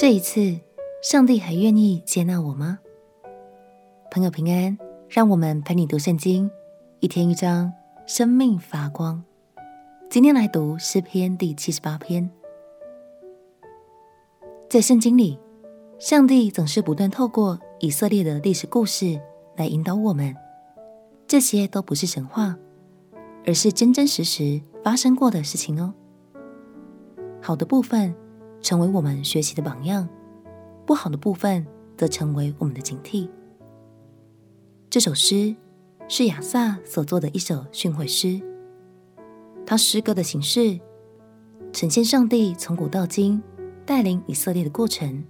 这一次，上帝还愿意接纳我吗？朋友平安，让我们陪你读圣经，一天一章，生命发光。今天来读诗篇第七十八篇。在圣经里，上帝总是不断透过以色列的历史故事来引导我们。这些都不是神话，而是真真实实发生过的事情哦。好的部分，成为我们学习的榜样，不好的部分则成为我们的警惕。这首诗是亚萨所作的一首训诲诗，他诗歌的形式呈现上帝从古到今带领以色列的过程，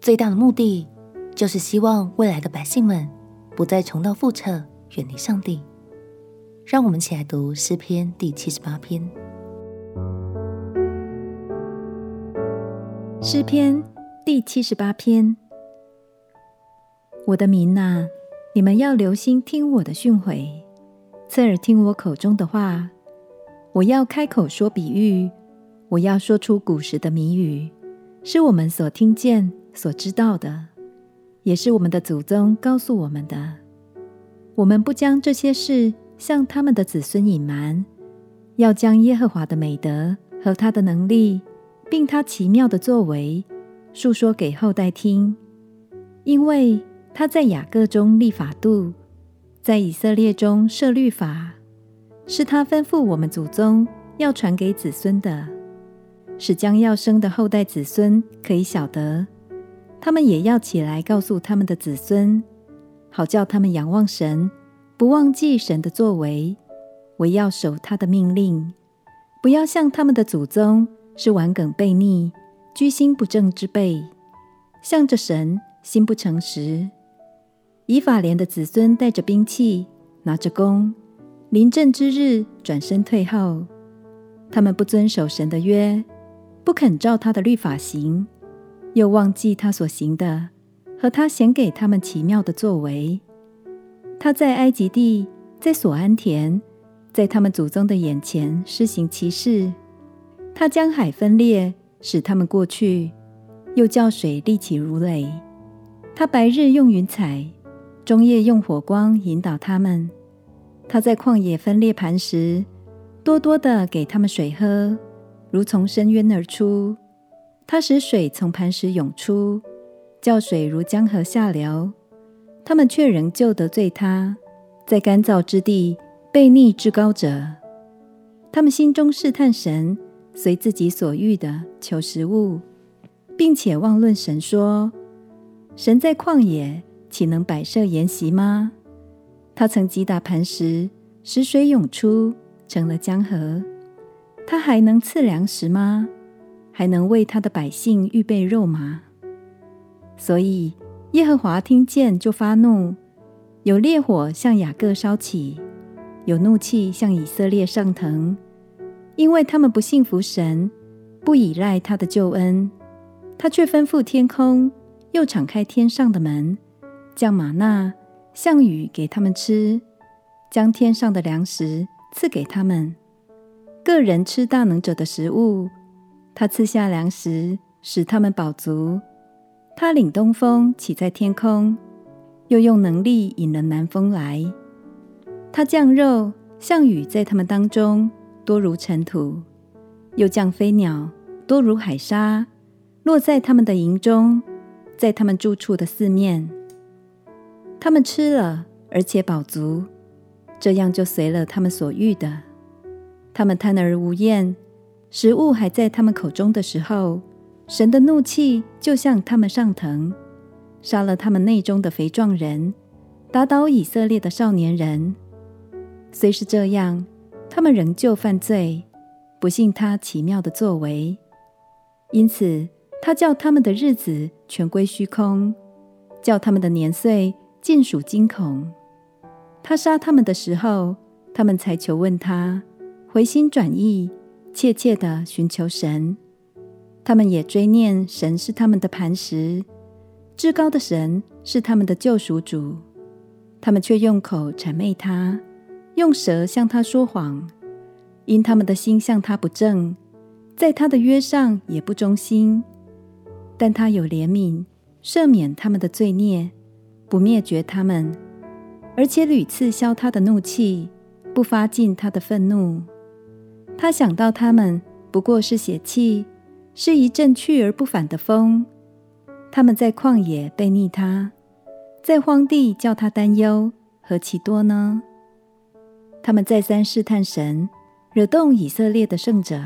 最大的目的就是希望未来的百姓们不再重蹈覆辙，远离上帝。让我们一起来读诗篇第七十八篇。诗篇第七十八篇。我的民哪，你们要留心听我的训诲，侧耳听我口中的话。我要开口说比喻，我要说出古时的谜语，是我们所听见、所知道的，也是我们的祖宗告诉我们的。我们不将这些事向他们的子孙隐瞒，要将耶和华的美德和他的能力。并他奇妙的作为，述说给后代听，因为他在雅各中立法度，在以色列中设律法，是他吩咐我们祖宗要传给子孙的，使将要生的后代子孙可以晓得，他们也要起来告诉他们的子孙，好叫他们仰望神，不忘记神的作为，惟要守他的命令，不要像他们的祖宗。是顽梗悖逆、居心不正之辈，向着神心不诚实。以法莲的子孙带着兵器，拿着弓，临阵之日转身退后。他们不遵守神的约，不肯照他的律法行，又忘记他所行的和他显给他们奇妙的作为。他在埃及地，在索安田，在他们祖宗的眼前施行奇事。他将海分裂，使他们过去；又叫水立起如垒。他白日用云彩，中夜用火光引导他们。他在旷野分裂磐石，多多的给他们水喝，如从深渊而出。他使水从磐石涌出，叫水如江河下流。他们却仍旧得罪他，在干燥之地悖逆至高者。他们心中试探神。随自己所欲的求食物，并且妄论神说：“神在旷野岂能摆设筵席吗？他曾击打磐石，使水涌出，成了江河。他还能赐粮食吗？还能为他的百姓预备肉吗？”所以耶和华听见就发怒，有烈火向雅各烧起，有怒气向以色列上腾。因为他们不信服神，不倚赖他的救恩，他却吩咐天空，又敞开天上的门，降吗哪、降雨给他们吃，将天上的粮食赐给他们，个人吃大能者的食物。他赐下粮食，使他们饱足。他领东风起在天空，又用能力引了南风来。他降肉，降雨在他们当中。多如尘土，又降飞鸟，多如海沙，落在他们的营中，在他们住处的四面。他们吃了，而且饱足，这样就随了他们所欲的。他们贪而无厌，食物还在他们口中的时候，神的怒气就向他们上腾，杀了他们内中的肥壮人，打倒以色列的少年人。虽是这样。他们仍旧犯罪，不信他奇妙的作为，因此他叫他们的日子全归虚空，叫他们的年岁尽属惊恐。他杀他们的时候，他们才求问他，回心转意，切切地寻求神。他们也追念神是他们的磐石，至高的神是他们的救赎主。他们却用口谄媚他。用舌向他说谎，因他们的心向他不正，在他的约上也不忠心，但他有怜悯，赦免他们的罪孽，不灭绝他们，而且屡次消他的怒气，不发尽他的愤怒。他想到他们不过是血气，是一阵去而不返的风。他们在旷野悖逆他，在荒地叫他担忧，何其多呢？他们再三试探神，惹动以色列的圣者。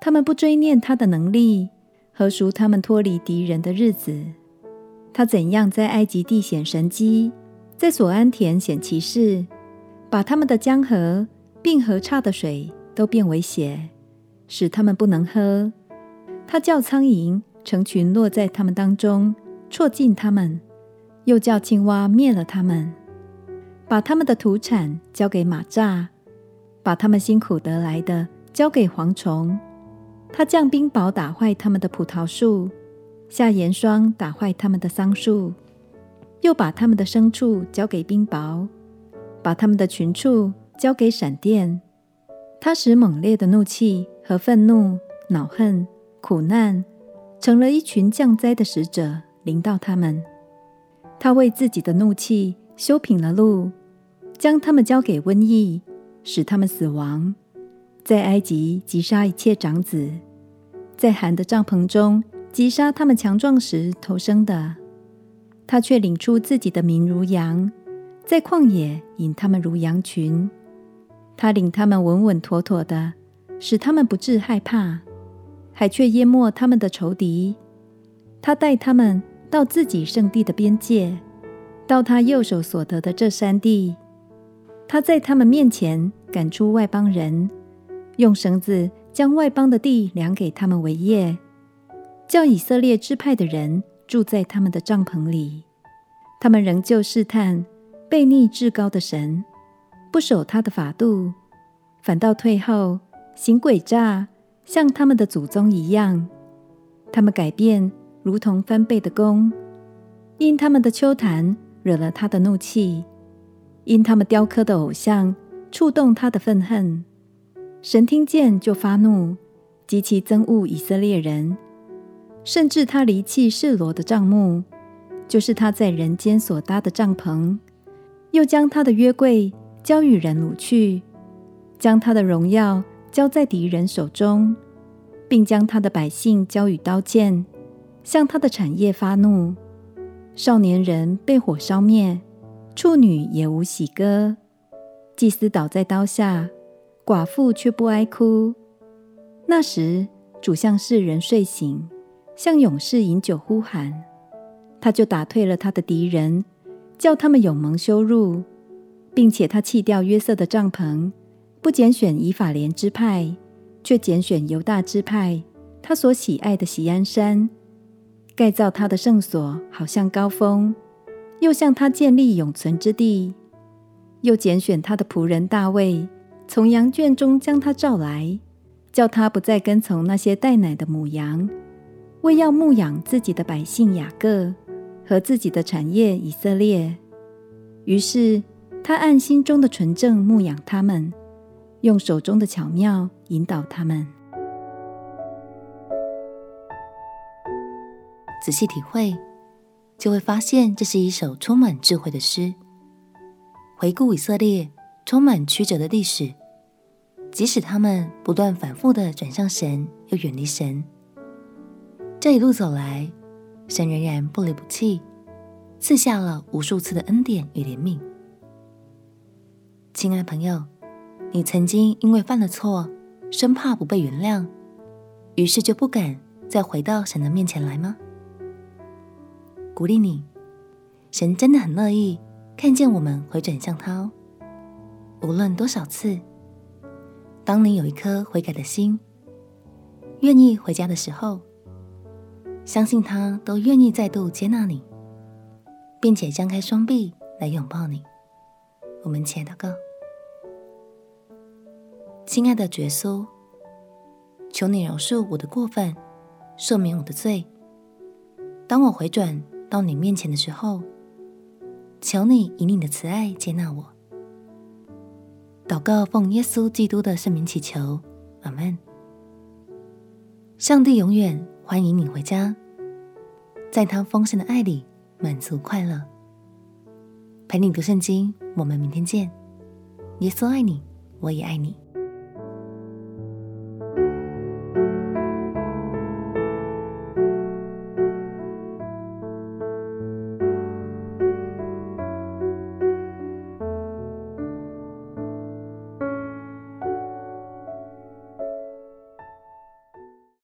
他们不追念他的能力，何赎他们脱离敌人的日子？他怎样在埃及地显神迹，在索安田显奇事，把他们的江河并河岔的水都变为血，使他们不能喝。他叫苍蝇成群落在他们当中，戳尽他们；又叫青蛙灭了他们，把他们的土产交给马蚱，把他们辛苦得来的交给蝗虫。他降冰雹打坏他们的葡萄树，下盐霜打坏他们的桑树，又把他们的牲畜交给冰雹，把他们的群畜交给闪电。他使猛烈的怒气和愤怒、恼恨、苦难，成了一群降灾的使者，临到他们。他为自己的怒气修平了路，将他们交给瘟疫，使他们死亡。在埃及击杀一切长子，在寒的帐篷中击杀他们强壮时投生的。他却领出自己的民如羊，在旷野引他们如羊群。他领他们稳稳妥妥的，使他们不致害怕，海却淹没他们的仇敌。他带他们到自己圣地的边界，到他右手所得的这山地。他在他们面前赶出外邦人。用绳子将外邦的地量给他们为业，叫以色列支派的人住在他们的帐篷里。他们仍旧试探，悖逆至高的神，不守他的法度，反倒退后，行诡诈，像他们的祖宗一样。他们改变，如同翻倍的工，因他们的秋坛惹了他的怒气，因他们雕刻的偶像触动他的愤恨。神听见就发怒，极其憎恶以色列人，甚至他离弃示罗的帐幕，就是他在人间所搭的帐篷，又将他的约柜交与人掳去，将他的荣耀交在敌人手中，并将他的百姓交与刀剑，向他的产业发怒。少年人被火烧灭，处女也无喜歌，祭司倒在刀下。寡妇却不哀哭。那时，主向世人睡醒，向勇士饮酒呼喊。他就打退了他的敌人，叫他们有蒙羞辱，并且他弃掉约瑟的帐篷，不拣选以法莲支派，却拣选犹大支派，他所喜爱的喜安山，盖造他的圣所，好像高峰，又向他建立永存之地，又拣选他的仆人大卫。从羊圈中将他召来，叫他不再跟从那些带奶的母羊，为要牧养自己的百姓雅各和自己的产业以色列。于是他按心中的纯正牧养他们，用手中的巧妙引导他们。仔细体会，就会发现这是一首充满智慧的诗。回顾以色列。充满曲折的历史，即使他们不断反复的转向神，又远离神，这一路走来，神仍然不离不弃，赐下了无数次的恩典与怜悯。亲爱的朋友，你曾经因为犯了错，生怕不被原谅，于是就不敢再回到神的面前来吗？鼓励你，神真的很乐意看见我们回转向他哦。无论多少次，当你有一颗悔改的心，愿意回家的时候，相信他都愿意再度接纳你，并且张开双臂来拥抱你。我们且祷告，亲爱的耶稣，求你饶恕我的过犯，赦免我的罪。当我回转到你面前的时候，求你以你的慈爱接纳我。祷告，奉耶稣基督的圣名祈求，阿门。上帝永远欢迎你回家，在他丰盛的爱里满足快乐。陪你读圣经，我们明天见。耶稣爱你，我也爱你。